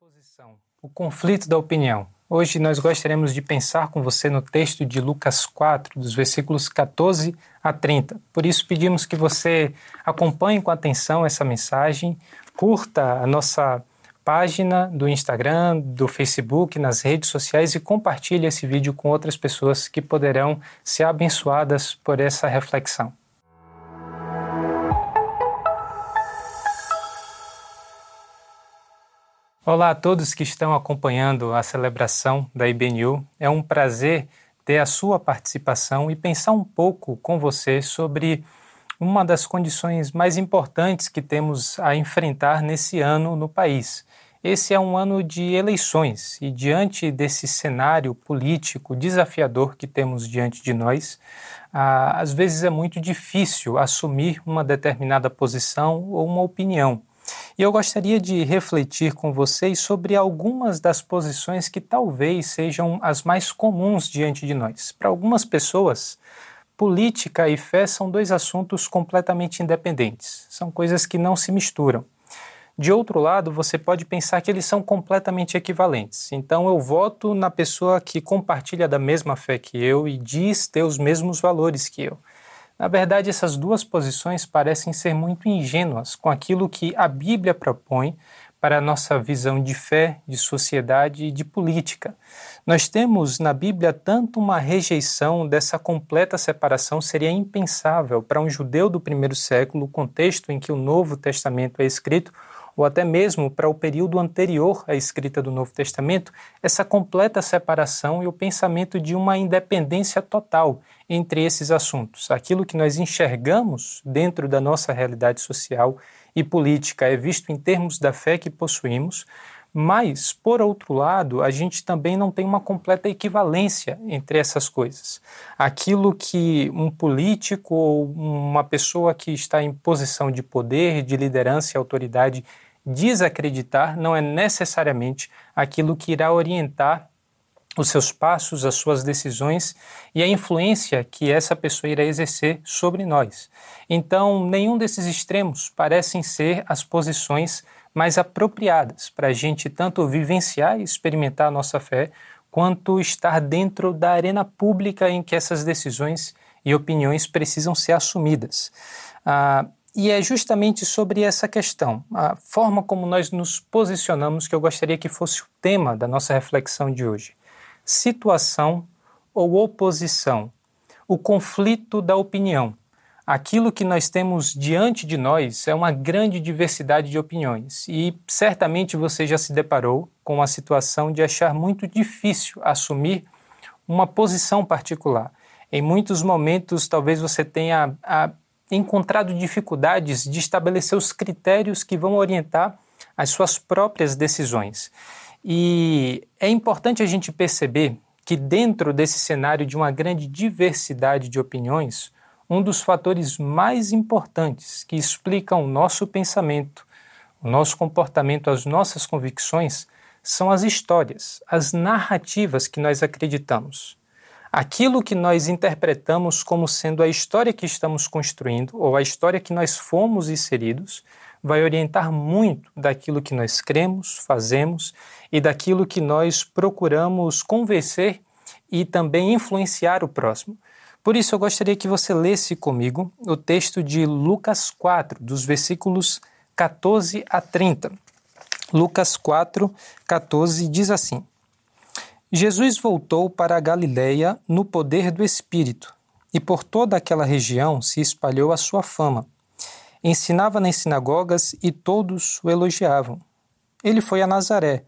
oposição, o conflito da opinião. Hoje nós gostaríamos de pensar com você no texto de Lucas 4, dos versículos 14 a 30. Por isso pedimos que você acompanhe com atenção essa mensagem, curta a nossa página do Instagram, do Facebook, nas redes sociais e compartilhe esse vídeo com outras pessoas que poderão ser abençoadas por essa reflexão. Olá a todos que estão acompanhando a celebração da IBNU. É um prazer ter a sua participação e pensar um pouco com você sobre uma das condições mais importantes que temos a enfrentar nesse ano no país. Esse é um ano de eleições e, diante desse cenário político desafiador que temos diante de nós, às vezes é muito difícil assumir uma determinada posição ou uma opinião. E eu gostaria de refletir com vocês sobre algumas das posições que talvez sejam as mais comuns diante de nós. Para algumas pessoas, política e fé são dois assuntos completamente independentes, são coisas que não se misturam. De outro lado, você pode pensar que eles são completamente equivalentes. Então, eu voto na pessoa que compartilha da mesma fé que eu e diz ter os mesmos valores que eu. Na verdade, essas duas posições parecem ser muito ingênuas com aquilo que a Bíblia propõe para a nossa visão de fé, de sociedade e de política. Nós temos na Bíblia tanto uma rejeição dessa completa separação, seria impensável para um judeu do primeiro século, o contexto em que o Novo Testamento é escrito, ou até mesmo para o período anterior à escrita do Novo Testamento, essa completa separação e o pensamento de uma independência total entre esses assuntos. Aquilo que nós enxergamos dentro da nossa realidade social e política é visto em termos da fé que possuímos, mas, por outro lado, a gente também não tem uma completa equivalência entre essas coisas. Aquilo que um político ou uma pessoa que está em posição de poder, de liderança e autoridade desacreditar não é necessariamente aquilo que irá orientar os seus passos, as suas decisões e a influência que essa pessoa irá exercer sobre nós. Então, nenhum desses extremos parecem ser as posições mais apropriadas para a gente tanto vivenciar e experimentar a nossa fé, quanto estar dentro da arena pública em que essas decisões e opiniões precisam ser assumidas. Ah, e é justamente sobre essa questão, a forma como nós nos posicionamos, que eu gostaria que fosse o tema da nossa reflexão de hoje. Situação ou oposição? O conflito da opinião. Aquilo que nós temos diante de nós é uma grande diversidade de opiniões, e certamente você já se deparou com a situação de achar muito difícil assumir uma posição particular. Em muitos momentos, talvez você tenha a encontrado dificuldades de estabelecer os critérios que vão orientar as suas próprias decisões. E é importante a gente perceber que, dentro desse cenário de uma grande diversidade de opiniões, um dos fatores mais importantes que explicam o nosso pensamento, o nosso comportamento, as nossas convicções, são as histórias, as narrativas que nós acreditamos aquilo que nós interpretamos como sendo a história que estamos construindo ou a história que nós fomos inseridos vai orientar muito daquilo que nós cremos, fazemos e daquilo que nós procuramos convencer e também influenciar o próximo. Por isso, eu gostaria que você lesse comigo o texto de Lucas 4, dos versículos 14 a 30. Lucas 4, 14 diz assim. Jesus voltou para a Galiléia no poder do Espírito, e por toda aquela região se espalhou a sua fama. Ensinava nas sinagogas e todos o elogiavam. Ele foi a Nazaré,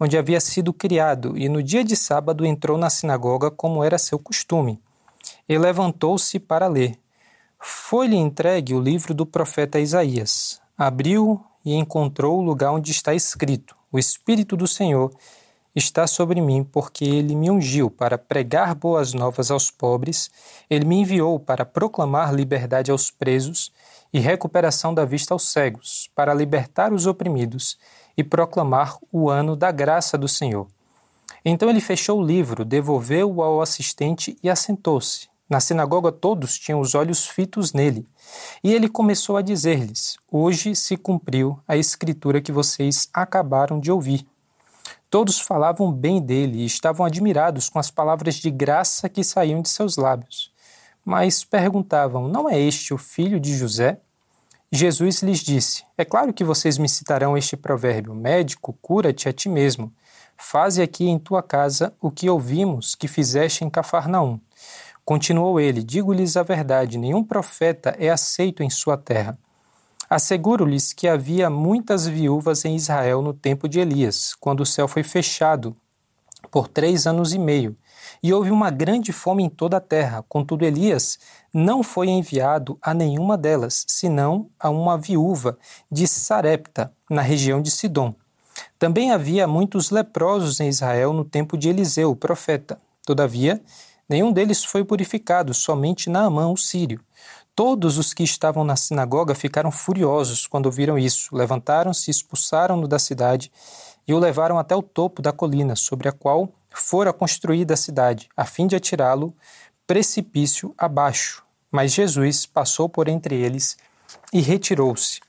onde havia sido criado, e no dia de sábado entrou na sinagoga como era seu costume. E levantou-se para ler. Foi-lhe entregue o livro do profeta Isaías. Abriu e encontrou o lugar onde está escrito: O Espírito do Senhor está sobre mim, porque ele me ungiu para pregar boas novas aos pobres, ele me enviou para proclamar liberdade aos presos e recuperação da vista aos cegos, para libertar os oprimidos e proclamar o ano da graça do Senhor. Então ele fechou o livro, devolveu-o ao assistente e assentou-se. Na sinagoga todos tinham os olhos fitos nele. E ele começou a dizer-lhes: Hoje se cumpriu a escritura que vocês acabaram de ouvir. Todos falavam bem dele e estavam admirados com as palavras de graça que saíam de seus lábios. Mas perguntavam: Não é este o filho de José? Jesus lhes disse: É claro que vocês me citarão este provérbio: Médico, cura-te a ti mesmo. Faze aqui em tua casa o que ouvimos que fizeste em Cafarnaum. Continuou ele: Digo-lhes a verdade: nenhum profeta é aceito em sua terra. Asseguro-lhes que havia muitas viúvas em Israel no tempo de Elias, quando o céu foi fechado por três anos e meio, e houve uma grande fome em toda a terra. Contudo, Elias não foi enviado a nenhuma delas, senão a uma viúva de Sarepta, na região de Sidom. Também havia muitos leprosos em Israel no tempo de Eliseu, profeta. Todavia, nenhum deles foi purificado, somente Naamã, o sírio. Todos os que estavam na sinagoga ficaram furiosos quando ouviram isso. Levantaram-se, expulsaram-no da cidade e o levaram até o topo da colina sobre a qual fora construída a cidade, a fim de atirá-lo precipício abaixo. Mas Jesus passou por entre eles e retirou-se.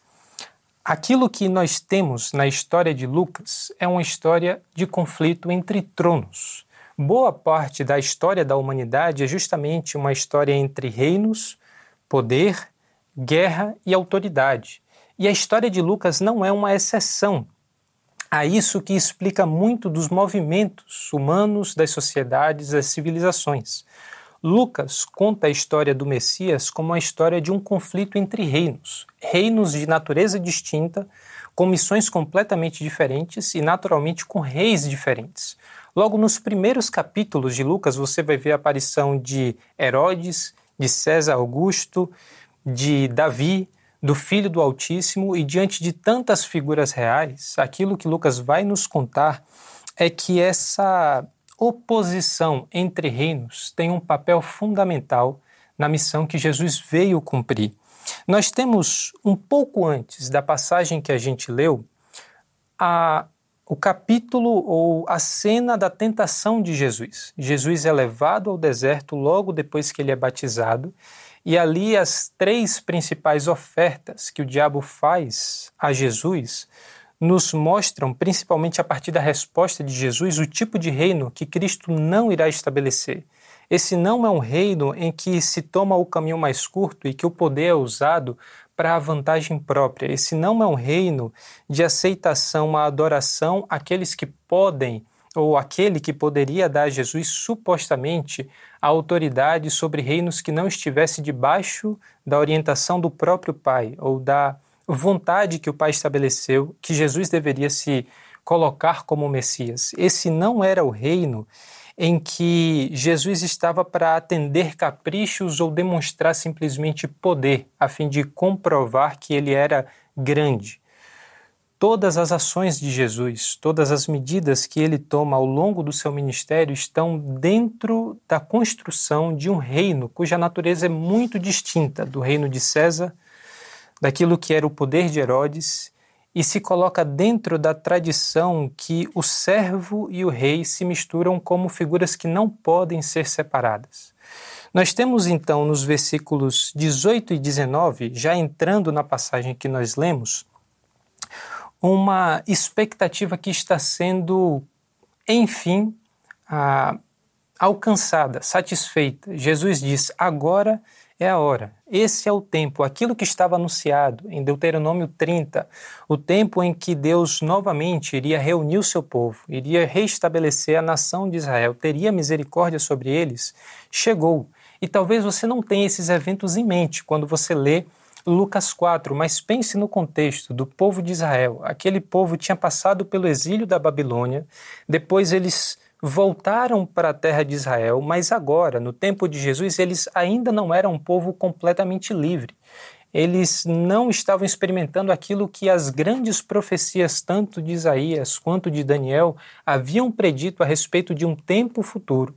Aquilo que nós temos na história de Lucas é uma história de conflito entre tronos. Boa parte da história da humanidade é justamente uma história entre reinos, poder, guerra e autoridade. E a história de Lucas não é uma exceção a isso que explica muito dos movimentos humanos, das sociedades, das civilizações. Lucas conta a história do Messias como a história de um conflito entre reinos, reinos de natureza distinta, com missões completamente diferentes e, naturalmente, com reis diferentes. Logo nos primeiros capítulos de Lucas, você vai ver a aparição de Herodes, de César Augusto, de Davi, do Filho do Altíssimo, e diante de tantas figuras reais, aquilo que Lucas vai nos contar é que essa oposição entre reinos tem um papel fundamental na missão que Jesus veio cumprir. Nós temos um pouco antes da passagem que a gente leu a o capítulo ou a cena da tentação de Jesus. Jesus é levado ao deserto logo depois que ele é batizado, e ali as três principais ofertas que o diabo faz a Jesus nos mostram, principalmente a partir da resposta de Jesus, o tipo de reino que Cristo não irá estabelecer. Esse não é um reino em que se toma o caminho mais curto e que o poder é usado para a vantagem própria. Esse não é um reino de aceitação à adoração àqueles que podem, ou aquele que poderia dar a Jesus supostamente a autoridade sobre reinos que não estivesse debaixo da orientação do próprio Pai, ou da vontade que o Pai estabeleceu que Jesus deveria se colocar como Messias. Esse não era o reino em que Jesus estava para atender caprichos ou demonstrar simplesmente poder, a fim de comprovar que ele era grande. Todas as ações de Jesus, todas as medidas que ele toma ao longo do seu ministério estão dentro da construção de um reino cuja natureza é muito distinta do reino de César, daquilo que era o poder de Herodes e se coloca dentro da tradição que o servo e o rei se misturam como figuras que não podem ser separadas. Nós temos então nos versículos 18 e 19, já entrando na passagem que nós lemos, uma expectativa que está sendo, enfim, alcançada, satisfeita. Jesus diz: agora é a hora. Esse é o tempo, aquilo que estava anunciado em Deuteronômio 30, o tempo em que Deus novamente iria reunir o seu povo, iria restabelecer a nação de Israel, teria misericórdia sobre eles, chegou. E talvez você não tenha esses eventos em mente quando você lê Lucas 4, mas pense no contexto do povo de Israel. Aquele povo tinha passado pelo exílio da Babilônia, depois eles voltaram para a terra de Israel, mas agora, no tempo de Jesus, eles ainda não eram um povo completamente livre. Eles não estavam experimentando aquilo que as grandes profecias, tanto de Isaías quanto de Daniel, haviam predito a respeito de um tempo futuro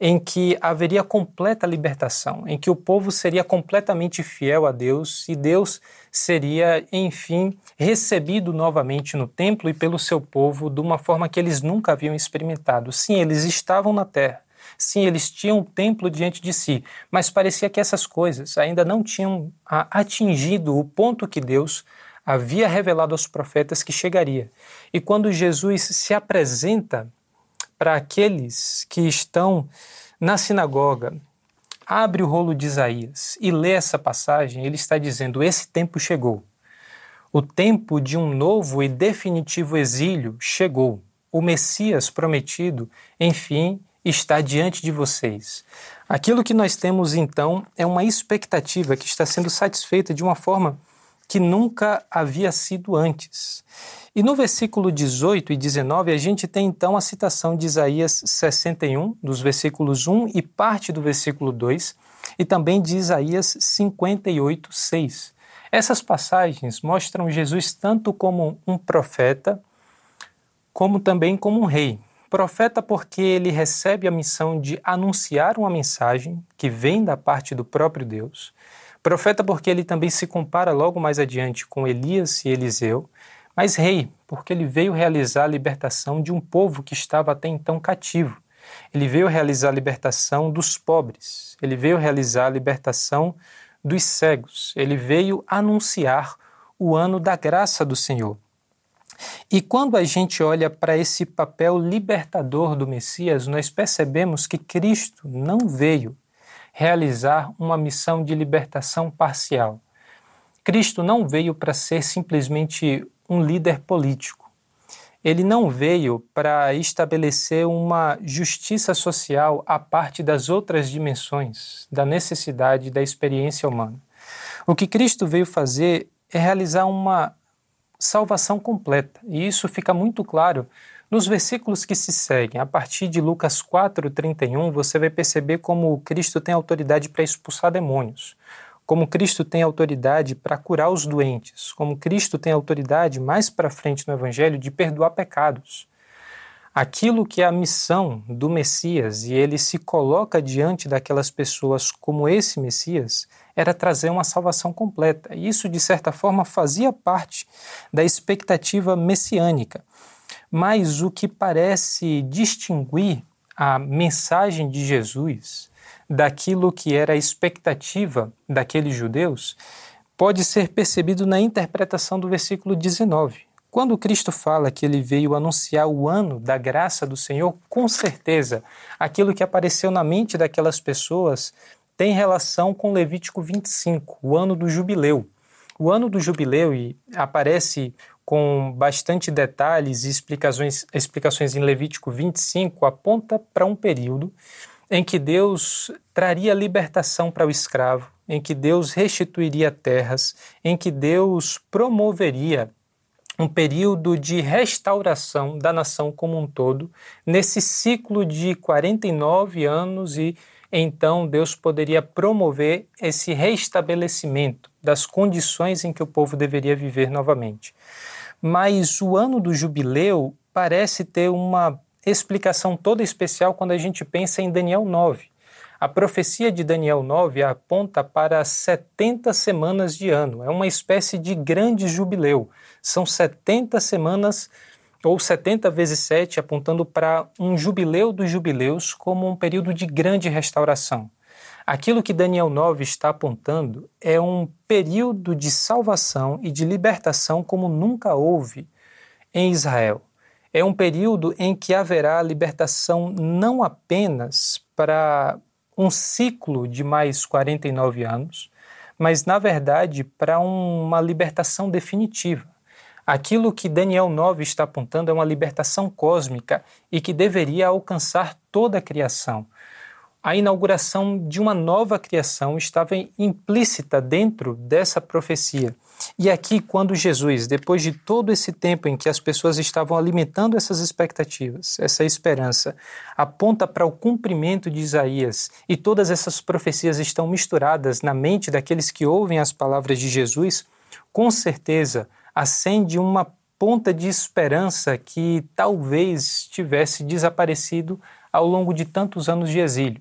em que haveria completa libertação, em que o povo seria completamente fiel a Deus e Deus seria, enfim, recebido novamente no templo e pelo seu povo de uma forma que eles nunca haviam experimentado. Sim, eles estavam na terra. Sim, eles tinham o templo diante de si, mas parecia que essas coisas ainda não tinham atingido o ponto que Deus havia revelado aos profetas que chegaria. E quando Jesus se apresenta para aqueles que estão na sinagoga, abre o rolo de Isaías e lê essa passagem, ele está dizendo: Esse tempo chegou. O tempo de um novo e definitivo exílio chegou. O Messias prometido, enfim, está diante de vocês. Aquilo que nós temos então é uma expectativa que está sendo satisfeita de uma forma que nunca havia sido antes. E no versículo 18 e 19, a gente tem então a citação de Isaías 61, dos versículos 1 e parte do versículo 2, e também de Isaías 58, 6. Essas passagens mostram Jesus tanto como um profeta, como também como um rei. Profeta porque ele recebe a missão de anunciar uma mensagem que vem da parte do próprio Deus. Profeta porque ele também se compara logo mais adiante com Elias e Eliseu. Mas rei, porque ele veio realizar a libertação de um povo que estava até então cativo. Ele veio realizar a libertação dos pobres. Ele veio realizar a libertação dos cegos. Ele veio anunciar o ano da graça do Senhor. E quando a gente olha para esse papel libertador do Messias, nós percebemos que Cristo não veio realizar uma missão de libertação parcial. Cristo não veio para ser simplesmente um líder político. Ele não veio para estabelecer uma justiça social à parte das outras dimensões da necessidade da experiência humana. O que Cristo veio fazer é realizar uma salvação completa, e isso fica muito claro nos versículos que se seguem. A partir de Lucas 4:31, você vai perceber como Cristo tem autoridade para expulsar demônios como Cristo tem autoridade para curar os doentes, como Cristo tem autoridade mais para frente no Evangelho de perdoar pecados. Aquilo que é a missão do Messias e ele se coloca diante daquelas pessoas como esse Messias era trazer uma salvação completa. E isso, de certa forma, fazia parte da expectativa messiânica. Mas o que parece distinguir a mensagem de Jesus daquilo que era a expectativa daqueles judeus pode ser percebido na interpretação do versículo 19. Quando Cristo fala que ele veio anunciar o ano da graça do Senhor, com certeza aquilo que apareceu na mente daquelas pessoas tem relação com Levítico 25, o ano do jubileu. O ano do jubileu e aparece com bastante detalhes e explicações, explicações em Levítico 25, aponta para um período em que Deus traria libertação para o escravo, em que Deus restituiria terras, em que Deus promoveria um período de restauração da nação como um todo, nesse ciclo de 49 anos, e então Deus poderia promover esse restabelecimento das condições em que o povo deveria viver novamente. Mas o ano do jubileu parece ter uma explicação toda especial quando a gente pensa em Daniel 9. A profecia de Daniel 9 aponta para 70 semanas de ano. É uma espécie de grande jubileu. São 70 semanas ou 70 vezes 7, apontando para um jubileu dos jubileus como um período de grande restauração. Aquilo que Daniel 9 está apontando é um período de salvação e de libertação como nunca houve em Israel é um período em que haverá libertação não apenas para um ciclo de mais 49 anos, mas, na verdade, para uma libertação definitiva. Aquilo que Daniel 9 está apontando é uma libertação cósmica e que deveria alcançar toda a criação a inauguração de uma nova criação estava implícita dentro dessa profecia. E aqui, quando Jesus, depois de todo esse tempo em que as pessoas estavam alimentando essas expectativas, essa esperança, aponta para o cumprimento de Isaías e todas essas profecias estão misturadas na mente daqueles que ouvem as palavras de Jesus, com certeza acende uma ponta de esperança que talvez tivesse desaparecido ao longo de tantos anos de exílio.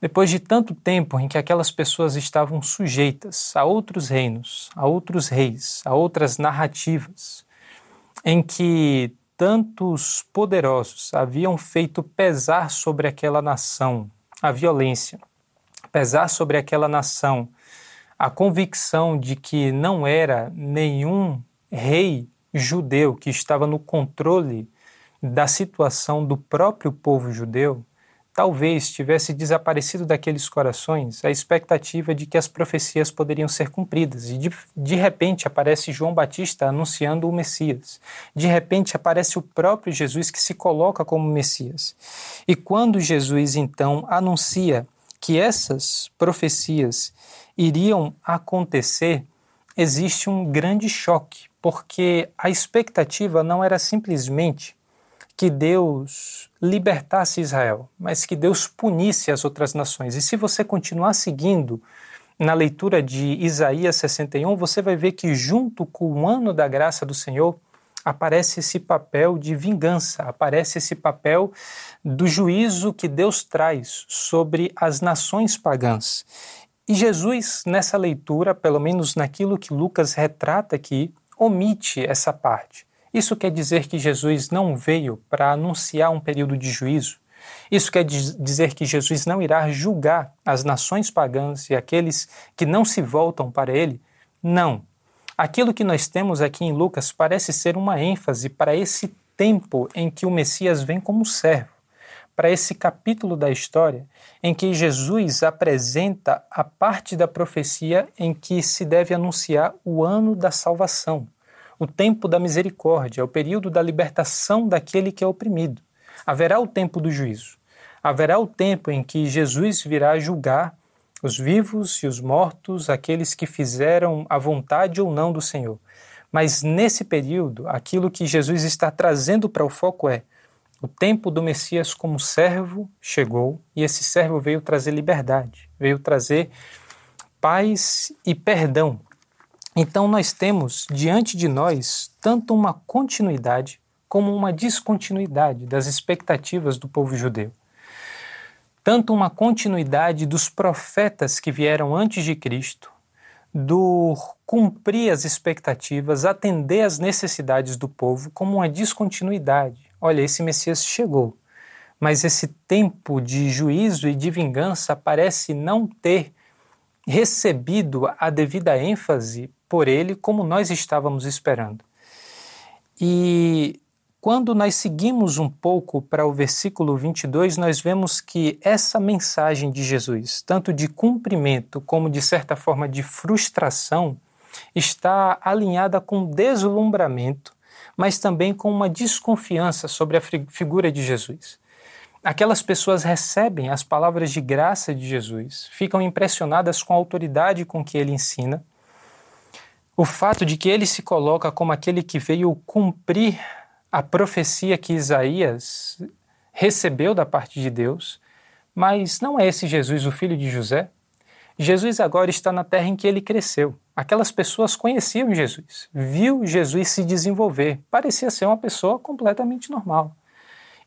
Depois de tanto tempo em que aquelas pessoas estavam sujeitas a outros reinos, a outros reis, a outras narrativas, em que tantos poderosos haviam feito pesar sobre aquela nação a violência, pesar sobre aquela nação a convicção de que não era nenhum rei judeu que estava no controle da situação do próprio povo judeu, talvez tivesse desaparecido daqueles corações a expectativa de que as profecias poderiam ser cumpridas. E de, de repente aparece João Batista anunciando o Messias. De repente aparece o próprio Jesus que se coloca como Messias. E quando Jesus então anuncia que essas profecias iriam acontecer, existe um grande choque, porque a expectativa não era simplesmente que Deus libertasse Israel, mas que Deus punisse as outras nações. E se você continuar seguindo na leitura de Isaías 61, você vai ver que, junto com o ano da graça do Senhor, aparece esse papel de vingança, aparece esse papel do juízo que Deus traz sobre as nações pagãs. E Jesus, nessa leitura, pelo menos naquilo que Lucas retrata aqui, omite essa parte. Isso quer dizer que Jesus não veio para anunciar um período de juízo. Isso quer dizer que Jesus não irá julgar as nações pagãs e aqueles que não se voltam para ele? Não. Aquilo que nós temos aqui em Lucas parece ser uma ênfase para esse tempo em que o Messias vem como servo, para esse capítulo da história em que Jesus apresenta a parte da profecia em que se deve anunciar o ano da salvação o tempo da misericórdia, o período da libertação daquele que é oprimido. Haverá o tempo do juízo. Haverá o tempo em que Jesus virá julgar os vivos e os mortos, aqueles que fizeram a vontade ou não do Senhor. Mas nesse período, aquilo que Jesus está trazendo para o foco é: o tempo do Messias como servo chegou e esse servo veio trazer liberdade, veio trazer paz e perdão então, nós temos diante de nós tanto uma continuidade como uma descontinuidade das expectativas do povo judeu. Tanto uma continuidade dos profetas que vieram antes de Cristo, do cumprir as expectativas, atender às necessidades do povo, como uma descontinuidade. Olha, esse Messias chegou, mas esse tempo de juízo e de vingança parece não ter recebido a devida ênfase por ele como nós estávamos esperando. E quando nós seguimos um pouco para o versículo 22, nós vemos que essa mensagem de Jesus, tanto de cumprimento como de certa forma de frustração, está alinhada com deslumbramento, mas também com uma desconfiança sobre a figura de Jesus. Aquelas pessoas recebem as palavras de graça de Jesus, ficam impressionadas com a autoridade com que ele ensina, o fato de que ele se coloca como aquele que veio cumprir a profecia que Isaías recebeu da parte de Deus, mas não é esse Jesus o filho de José? Jesus agora está na terra em que ele cresceu. Aquelas pessoas conheciam Jesus, viu Jesus se desenvolver, parecia ser uma pessoa completamente normal.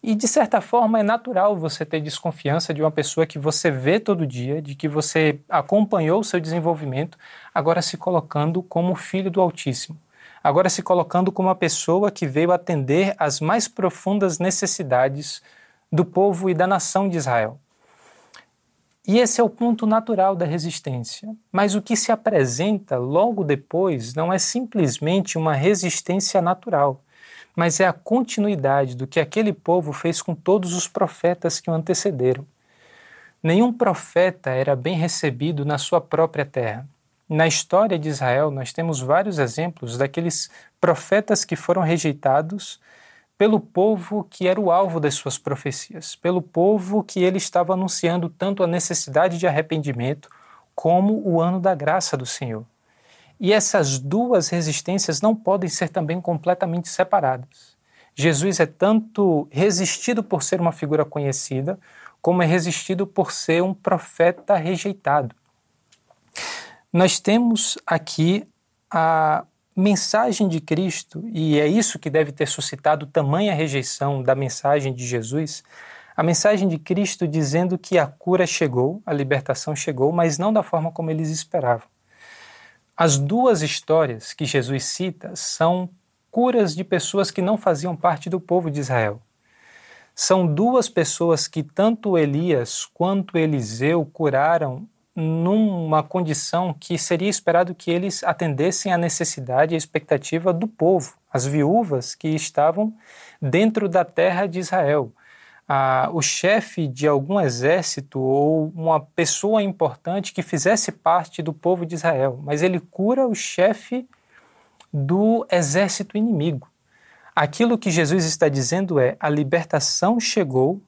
E de certa forma é natural você ter desconfiança de uma pessoa que você vê todo dia, de que você acompanhou o seu desenvolvimento, agora se colocando como filho do Altíssimo. Agora se colocando como uma pessoa que veio atender às mais profundas necessidades do povo e da nação de Israel. E esse é o ponto natural da resistência. Mas o que se apresenta logo depois não é simplesmente uma resistência natural mas é a continuidade do que aquele povo fez com todos os profetas que o antecederam. Nenhum profeta era bem recebido na sua própria terra. Na história de Israel, nós temos vários exemplos daqueles profetas que foram rejeitados pelo povo que era o alvo das suas profecias, pelo povo que ele estava anunciando tanto a necessidade de arrependimento como o ano da graça do Senhor. E essas duas resistências não podem ser também completamente separadas. Jesus é tanto resistido por ser uma figura conhecida, como é resistido por ser um profeta rejeitado. Nós temos aqui a mensagem de Cristo, e é isso que deve ter suscitado tamanha rejeição da mensagem de Jesus, a mensagem de Cristo dizendo que a cura chegou, a libertação chegou, mas não da forma como eles esperavam. As duas histórias que Jesus cita são curas de pessoas que não faziam parte do povo de Israel. São duas pessoas que tanto Elias quanto Eliseu curaram numa condição que seria esperado que eles atendessem à necessidade e à expectativa do povo, as viúvas que estavam dentro da terra de Israel. O chefe de algum exército ou uma pessoa importante que fizesse parte do povo de Israel, mas ele cura o chefe do exército inimigo. Aquilo que Jesus está dizendo é: a libertação chegou,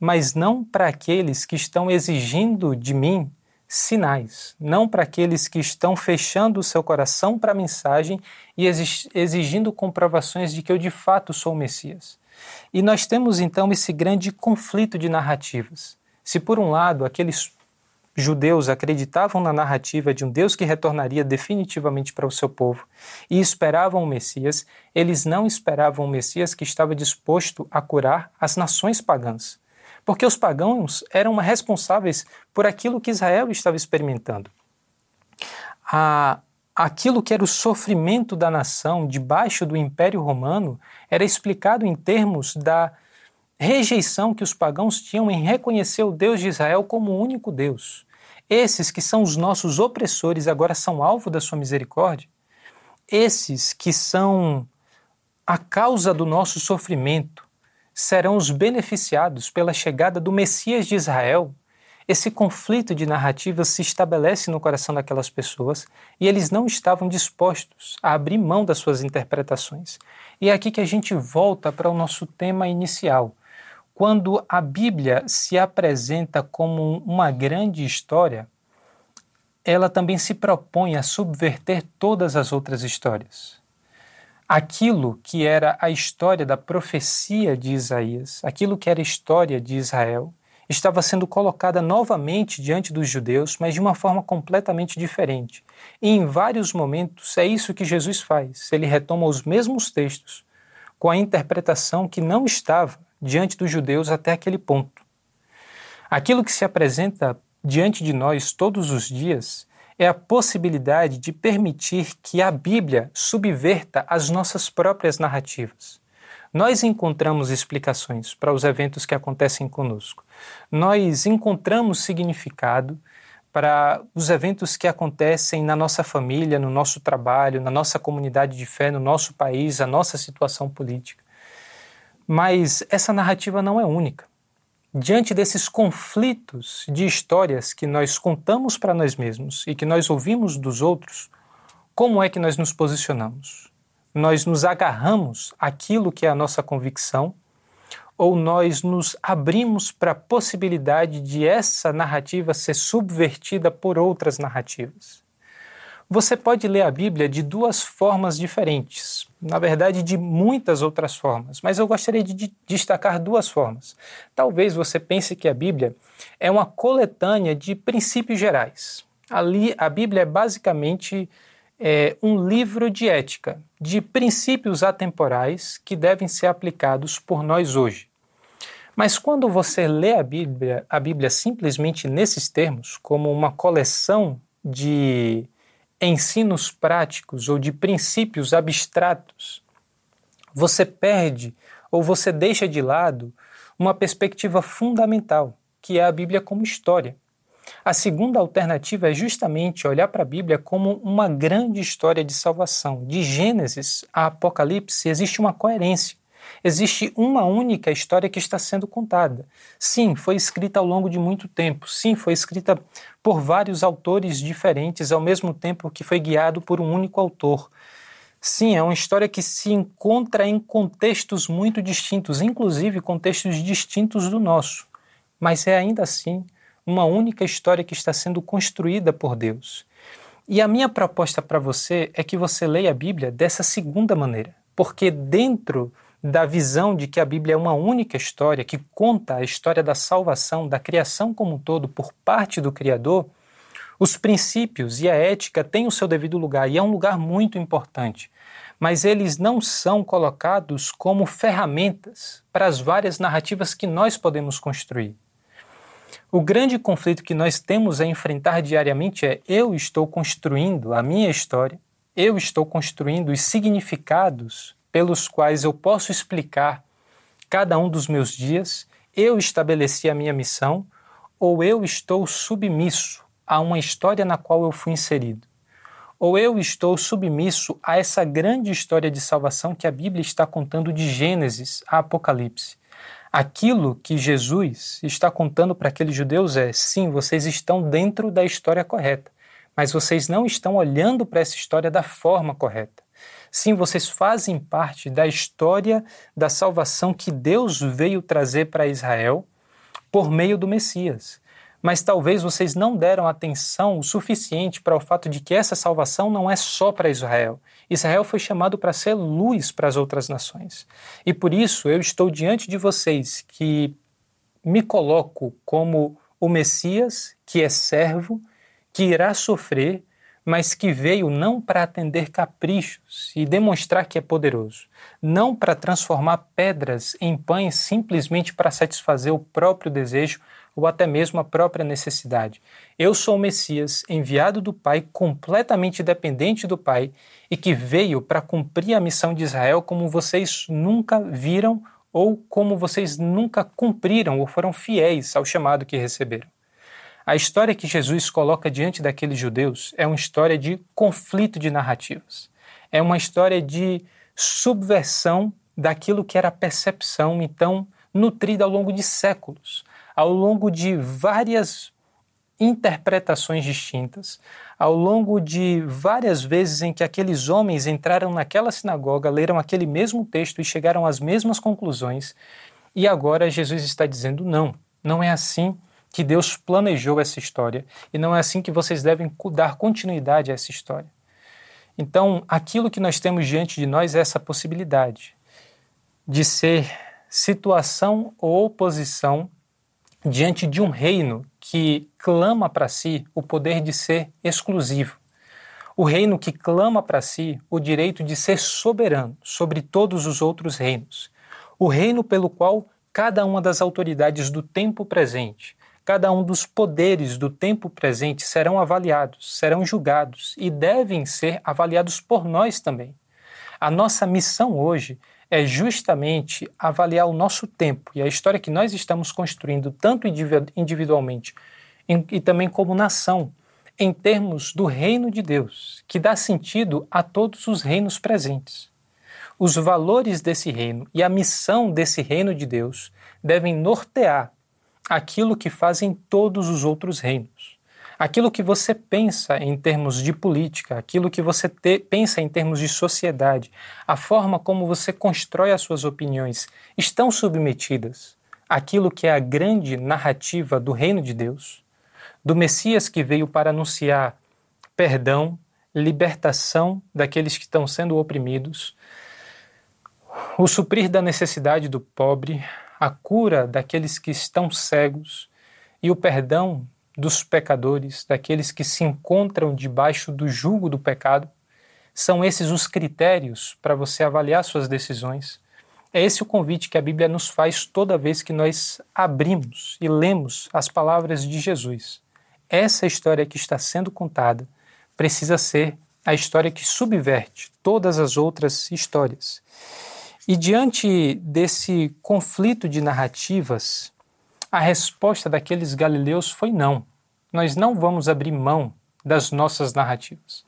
mas não para aqueles que estão exigindo de mim sinais, não para aqueles que estão fechando o seu coração para a mensagem e exigindo comprovações de que eu de fato sou o Messias. E nós temos então esse grande conflito de narrativas. Se por um lado aqueles judeus acreditavam na narrativa de um Deus que retornaria definitivamente para o seu povo e esperavam o Messias, eles não esperavam o Messias que estava disposto a curar as nações pagãs porque os pagãos eram responsáveis por aquilo que Israel estava experimentando. A, aquilo que era o sofrimento da nação debaixo do Império Romano era explicado em termos da rejeição que os pagãos tinham em reconhecer o Deus de Israel como o único Deus. Esses que são os nossos opressores agora são alvo da sua misericórdia. Esses que são a causa do nosso sofrimento, serão os beneficiados pela chegada do Messias de Israel. Esse conflito de narrativas se estabelece no coração daquelas pessoas e eles não estavam dispostos a abrir mão das suas interpretações. E é aqui que a gente volta para o nosso tema inicial. Quando a Bíblia se apresenta como uma grande história, ela também se propõe a subverter todas as outras histórias aquilo que era a história da profecia de Isaías, aquilo que era a história de Israel, estava sendo colocada novamente diante dos judeus, mas de uma forma completamente diferente. E em vários momentos é isso que Jesus faz. Ele retoma os mesmos textos com a interpretação que não estava diante dos judeus até aquele ponto. Aquilo que se apresenta diante de nós todos os dias é a possibilidade de permitir que a Bíblia subverta as nossas próprias narrativas. Nós encontramos explicações para os eventos que acontecem conosco. Nós encontramos significado para os eventos que acontecem na nossa família, no nosso trabalho, na nossa comunidade de fé, no nosso país, a nossa situação política. Mas essa narrativa não é única diante desses conflitos de histórias que nós contamos para nós mesmos e que nós ouvimos dos outros, como é que nós nos posicionamos? Nós nos agarramos àquilo que é a nossa convicção ou nós nos abrimos para a possibilidade de essa narrativa ser subvertida por outras narrativas? Você pode ler a Bíblia de duas formas diferentes, na verdade, de muitas outras formas, mas eu gostaria de destacar duas formas. Talvez você pense que a Bíblia é uma coletânea de princípios gerais. Ali, a Bíblia é basicamente é, um livro de ética, de princípios atemporais que devem ser aplicados por nós hoje. Mas quando você lê a Bíblia, a Bíblia simplesmente nesses termos, como uma coleção de ensinos práticos ou de princípios abstratos, você perde ou você deixa de lado uma perspectiva fundamental, que é a Bíblia como história. A segunda alternativa é justamente olhar para a Bíblia como uma grande história de salvação. De Gênesis a Apocalipse existe uma coerência. Existe uma única história que está sendo contada. Sim, foi escrita ao longo de muito tempo. Sim, foi escrita por vários autores diferentes ao mesmo tempo que foi guiado por um único autor. Sim, é uma história que se encontra em contextos muito distintos, inclusive contextos distintos do nosso. Mas é ainda assim uma única história que está sendo construída por Deus. E a minha proposta para você é que você leia a Bíblia dessa segunda maneira, porque dentro da visão de que a Bíblia é uma única história que conta a história da salvação, da criação como um todo por parte do Criador, os princípios e a ética têm o seu devido lugar e é um lugar muito importante, mas eles não são colocados como ferramentas para as várias narrativas que nós podemos construir. O grande conflito que nós temos a enfrentar diariamente é: eu estou construindo a minha história, eu estou construindo os significados pelos quais eu posso explicar cada um dos meus dias, eu estabeleci a minha missão ou eu estou submisso a uma história na qual eu fui inserido? Ou eu estou submisso a essa grande história de salvação que a Bíblia está contando de Gênesis a Apocalipse? Aquilo que Jesus está contando para aqueles judeus é: sim, vocês estão dentro da história correta, mas vocês não estão olhando para essa história da forma correta. Sim, vocês fazem parte da história da salvação que Deus veio trazer para Israel por meio do Messias mas talvez vocês não deram atenção o suficiente para o fato de que essa salvação não é só para Israel. Israel foi chamado para ser luz para as outras nações. E por isso eu estou diante de vocês que me coloco como o Messias, que é servo, que irá sofrer, mas que veio não para atender caprichos e demonstrar que é poderoso, não para transformar pedras em pães simplesmente para satisfazer o próprio desejo ou até mesmo a própria necessidade. Eu sou o Messias, enviado do Pai, completamente dependente do Pai e que veio para cumprir a missão de Israel como vocês nunca viram ou como vocês nunca cumpriram ou foram fiéis ao chamado que receberam. A história que Jesus coloca diante daqueles judeus é uma história de conflito de narrativas. É uma história de subversão daquilo que era a percepção, então, nutrida ao longo de séculos ao longo de várias interpretações distintas, ao longo de várias vezes em que aqueles homens entraram naquela sinagoga, leram aquele mesmo texto e chegaram às mesmas conclusões, e agora Jesus está dizendo: não, não é assim que Deus planejou essa história e não é assim que vocês devem dar continuidade a essa história. Então, aquilo que nós temos diante de nós é essa possibilidade de ser situação ou oposição diante de um reino que clama para si o poder de ser exclusivo. O reino que clama para si o direito de ser soberano sobre todos os outros reinos. O reino pelo qual cada uma das autoridades do tempo presente, cada um dos poderes do tempo presente serão avaliados, serão julgados e devem ser avaliados por nós também. A nossa missão hoje é justamente avaliar o nosso tempo e a história que nós estamos construindo, tanto individualmente e também como nação, em termos do reino de Deus, que dá sentido a todos os reinos presentes. Os valores desse reino e a missão desse reino de Deus devem nortear aquilo que fazem todos os outros reinos aquilo que você pensa em termos de política, aquilo que você te, pensa em termos de sociedade, a forma como você constrói as suas opiniões, estão submetidas àquilo que é a grande narrativa do reino de Deus, do Messias que veio para anunciar perdão, libertação daqueles que estão sendo oprimidos, o suprir da necessidade do pobre, a cura daqueles que estão cegos e o perdão dos pecadores, daqueles que se encontram debaixo do jugo do pecado. São esses os critérios para você avaliar suas decisões. É esse o convite que a Bíblia nos faz toda vez que nós abrimos e lemos as palavras de Jesus. Essa história que está sendo contada precisa ser a história que subverte todas as outras histórias. E diante desse conflito de narrativas, a resposta daqueles galileus foi não. Nós não vamos abrir mão das nossas narrativas.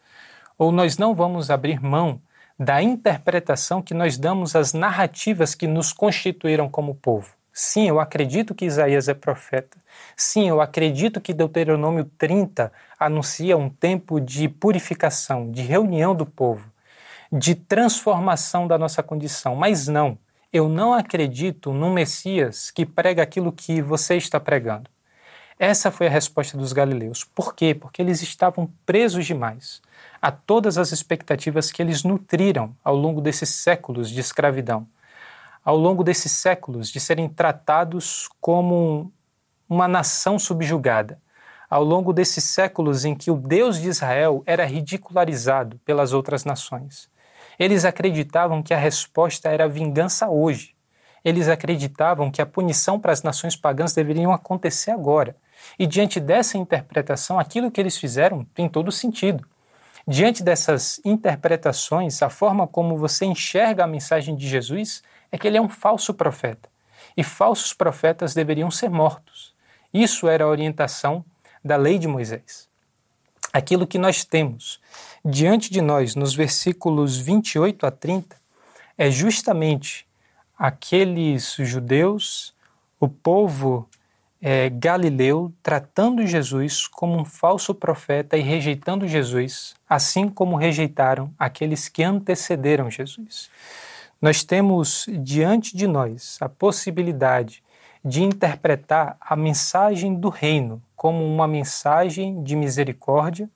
Ou nós não vamos abrir mão da interpretação que nós damos às narrativas que nos constituíram como povo. Sim, eu acredito que Isaías é profeta. Sim, eu acredito que Deuteronômio 30 anuncia um tempo de purificação, de reunião do povo, de transformação da nossa condição. Mas não, eu não acredito num Messias que prega aquilo que você está pregando. Essa foi a resposta dos galileus. Por quê? Porque eles estavam presos demais a todas as expectativas que eles nutriram ao longo desses séculos de escravidão, ao longo desses séculos de serem tratados como uma nação subjugada, ao longo desses séculos em que o Deus de Israel era ridicularizado pelas outras nações. Eles acreditavam que a resposta era vingança hoje. Eles acreditavam que a punição para as nações pagãs deveria acontecer agora. E diante dessa interpretação, aquilo que eles fizeram tem todo sentido. Diante dessas interpretações, a forma como você enxerga a mensagem de Jesus é que ele é um falso profeta. E falsos profetas deveriam ser mortos. Isso era a orientação da lei de Moisés. aquilo que nós temos diante de nós nos versículos 28 a 30 é justamente aqueles judeus, o povo é, galileu, tratando Jesus como um falso profeta e rejeitando Jesus, assim como rejeitaram aqueles que antecederam Jesus. Nós temos diante de nós a possibilidade de interpretar a mensagem do reino como uma mensagem de misericórdia,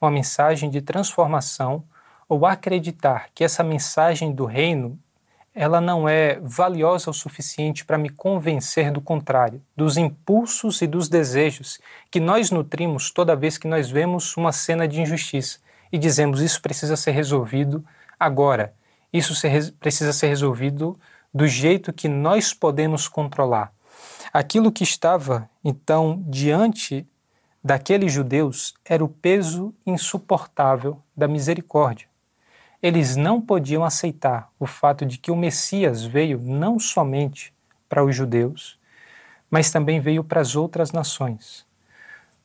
uma mensagem de transformação, ou acreditar que essa mensagem do reino ela não é valiosa o suficiente para me convencer do contrário, dos impulsos e dos desejos que nós nutrimos toda vez que nós vemos uma cena de injustiça e dizemos isso precisa ser resolvido agora, isso precisa ser resolvido do jeito que nós podemos controlar. Aquilo que estava então diante daqueles judeus era o peso insuportável da misericórdia eles não podiam aceitar o fato de que o Messias veio não somente para os judeus, mas também veio para as outras nações.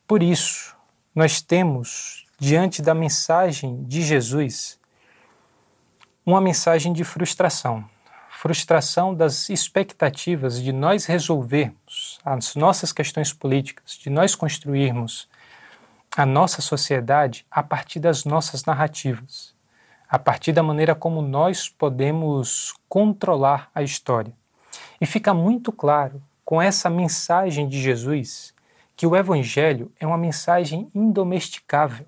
Por isso, nós temos, diante da mensagem de Jesus, uma mensagem de frustração. Frustração das expectativas de nós resolvermos as nossas questões políticas, de nós construirmos a nossa sociedade a partir das nossas narrativas a partir da maneira como nós podemos controlar a história. E fica muito claro com essa mensagem de Jesus que o Evangelho é uma mensagem indomesticável.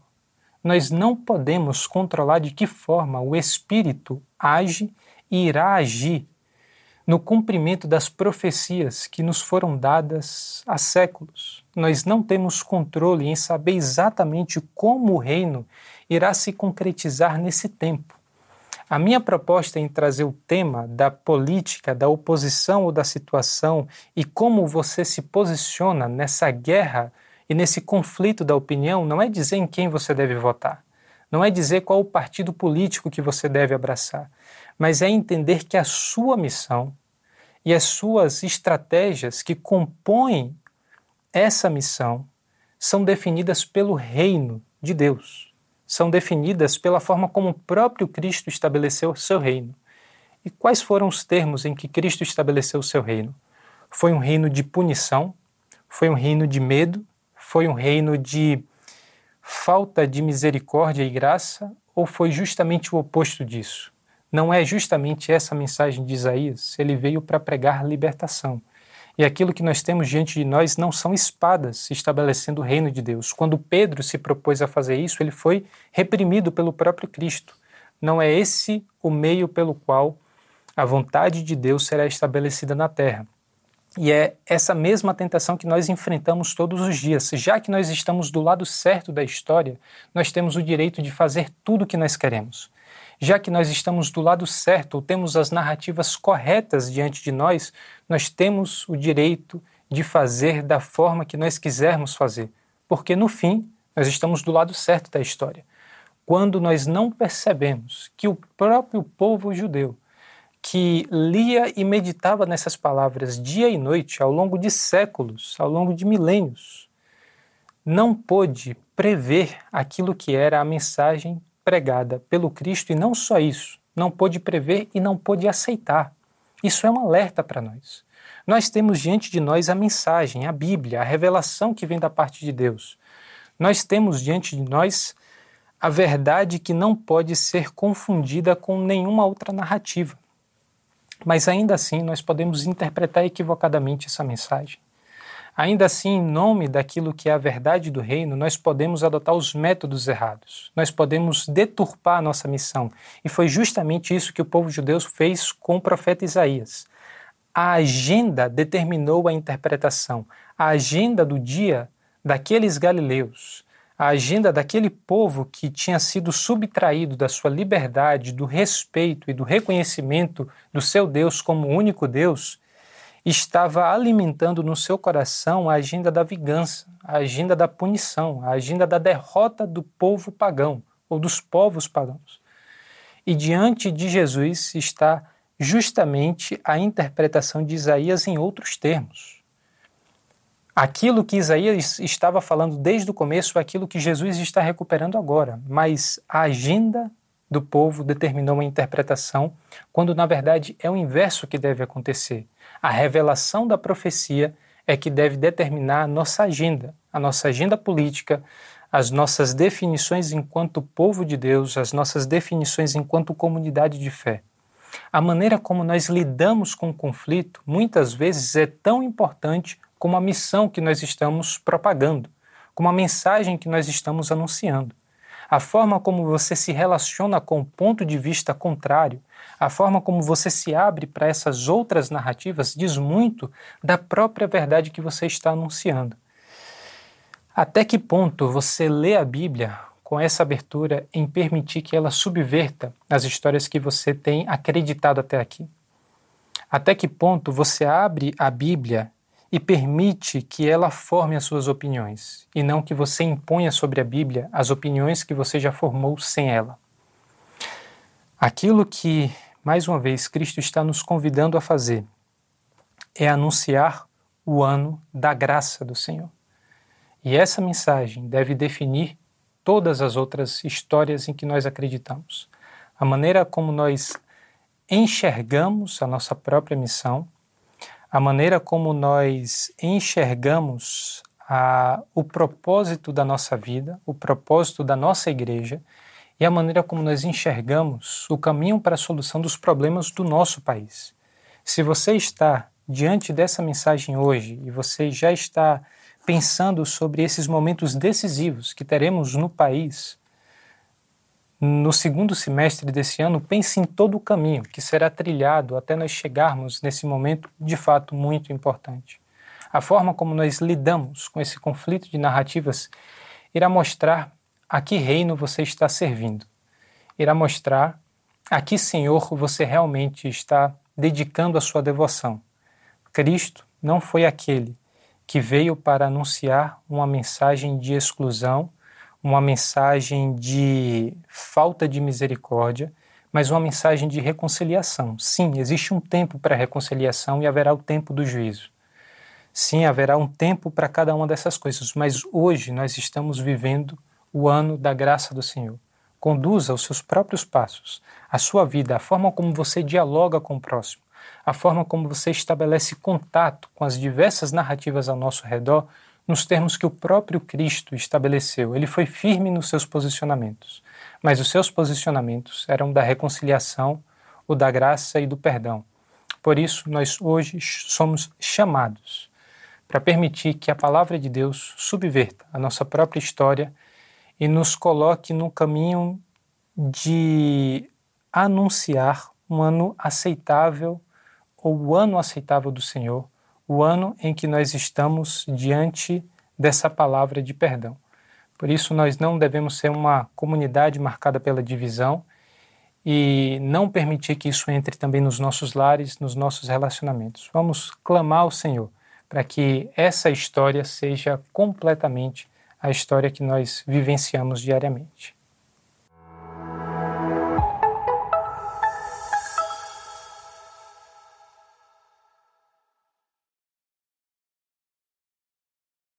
Nós não podemos controlar de que forma o Espírito age e irá agir no cumprimento das profecias que nos foram dadas há séculos. Nós não temos controle em saber exatamente como o reino irá se concretizar nesse tempo. A minha proposta em trazer o tema da política, da oposição ou da situação e como você se posiciona nessa guerra e nesse conflito da opinião não é dizer em quem você deve votar, não é dizer qual o partido político que você deve abraçar, mas é entender que a sua missão e as suas estratégias que compõem essa missão são definidas pelo reino de Deus são definidas pela forma como o próprio Cristo estabeleceu o seu reino. E quais foram os termos em que Cristo estabeleceu o seu reino? Foi um reino de punição? Foi um reino de medo? Foi um reino de falta de misericórdia e graça? Ou foi justamente o oposto disso? Não é justamente essa a mensagem de Isaías? Ele veio para pregar libertação. E aquilo que nós temos diante de nós não são espadas estabelecendo o reino de Deus. Quando Pedro se propôs a fazer isso, ele foi reprimido pelo próprio Cristo. Não é esse o meio pelo qual a vontade de Deus será estabelecida na terra. E é essa mesma tentação que nós enfrentamos todos os dias. Já que nós estamos do lado certo da história, nós temos o direito de fazer tudo o que nós queremos já que nós estamos do lado certo ou temos as narrativas corretas diante de nós, nós temos o direito de fazer da forma que nós quisermos fazer, porque no fim nós estamos do lado certo da história. Quando nós não percebemos que o próprio povo judeu, que lia e meditava nessas palavras dia e noite ao longo de séculos, ao longo de milênios, não pôde prever aquilo que era a mensagem pregada pelo Cristo e não só isso, não pôde prever e não pôde aceitar. Isso é um alerta para nós. Nós temos diante de nós a mensagem, a Bíblia, a revelação que vem da parte de Deus. Nós temos diante de nós a verdade que não pode ser confundida com nenhuma outra narrativa. Mas ainda assim, nós podemos interpretar equivocadamente essa mensagem. Ainda assim, em nome daquilo que é a verdade do reino, nós podemos adotar os métodos errados. Nós podemos deturpar a nossa missão. E foi justamente isso que o povo judeu fez com o profeta Isaías. A agenda determinou a interpretação. A agenda do dia daqueles galileus, a agenda daquele povo que tinha sido subtraído da sua liberdade, do respeito e do reconhecimento do seu Deus como único Deus, estava alimentando no seu coração a agenda da vingança, a agenda da punição, a agenda da derrota do povo pagão ou dos povos pagãos. E diante de Jesus está justamente a interpretação de Isaías em outros termos. Aquilo que Isaías estava falando desde o começo aquilo que Jesus está recuperando agora, mas a agenda do povo determinou uma interpretação, quando na verdade é o inverso que deve acontecer. A revelação da profecia é que deve determinar a nossa agenda, a nossa agenda política, as nossas definições enquanto povo de Deus, as nossas definições enquanto comunidade de fé. A maneira como nós lidamos com o conflito muitas vezes é tão importante como a missão que nós estamos propagando, como a mensagem que nós estamos anunciando. A forma como você se relaciona com o ponto de vista contrário, a forma como você se abre para essas outras narrativas diz muito da própria verdade que você está anunciando. Até que ponto você lê a Bíblia com essa abertura em permitir que ela subverta as histórias que você tem acreditado até aqui? Até que ponto você abre a Bíblia e permite que ela forme as suas opiniões, e não que você imponha sobre a Bíblia as opiniões que você já formou sem ela. Aquilo que, mais uma vez, Cristo está nos convidando a fazer é anunciar o ano da graça do Senhor. E essa mensagem deve definir todas as outras histórias em que nós acreditamos. A maneira como nós enxergamos a nossa própria missão a maneira como nós enxergamos a, o propósito da nossa vida, o propósito da nossa igreja e a maneira como nós enxergamos o caminho para a solução dos problemas do nosso país. Se você está diante dessa mensagem hoje e você já está pensando sobre esses momentos decisivos que teremos no país, no segundo semestre desse ano, pense em todo o caminho que será trilhado até nós chegarmos nesse momento de fato muito importante. A forma como nós lidamos com esse conflito de narrativas irá mostrar a que reino você está servindo, irá mostrar a que Senhor você realmente está dedicando a sua devoção. Cristo não foi aquele que veio para anunciar uma mensagem de exclusão uma mensagem de falta de misericórdia, mas uma mensagem de reconciliação. Sim, existe um tempo para a reconciliação e haverá o tempo do juízo. Sim, haverá um tempo para cada uma dessas coisas, mas hoje nós estamos vivendo o ano da graça do Senhor. Conduza os seus próprios passos, a sua vida, a forma como você dialoga com o próximo, a forma como você estabelece contato com as diversas narrativas ao nosso redor, nos termos que o próprio Cristo estabeleceu. Ele foi firme nos seus posicionamentos, mas os seus posicionamentos eram da reconciliação, o da graça e do perdão. Por isso, nós hoje somos chamados para permitir que a palavra de Deus subverta a nossa própria história e nos coloque no caminho de anunciar um ano aceitável ou o ano aceitável do Senhor o ano em que nós estamos diante dessa palavra de perdão. Por isso, nós não devemos ser uma comunidade marcada pela divisão e não permitir que isso entre também nos nossos lares, nos nossos relacionamentos. Vamos clamar ao Senhor para que essa história seja completamente a história que nós vivenciamos diariamente.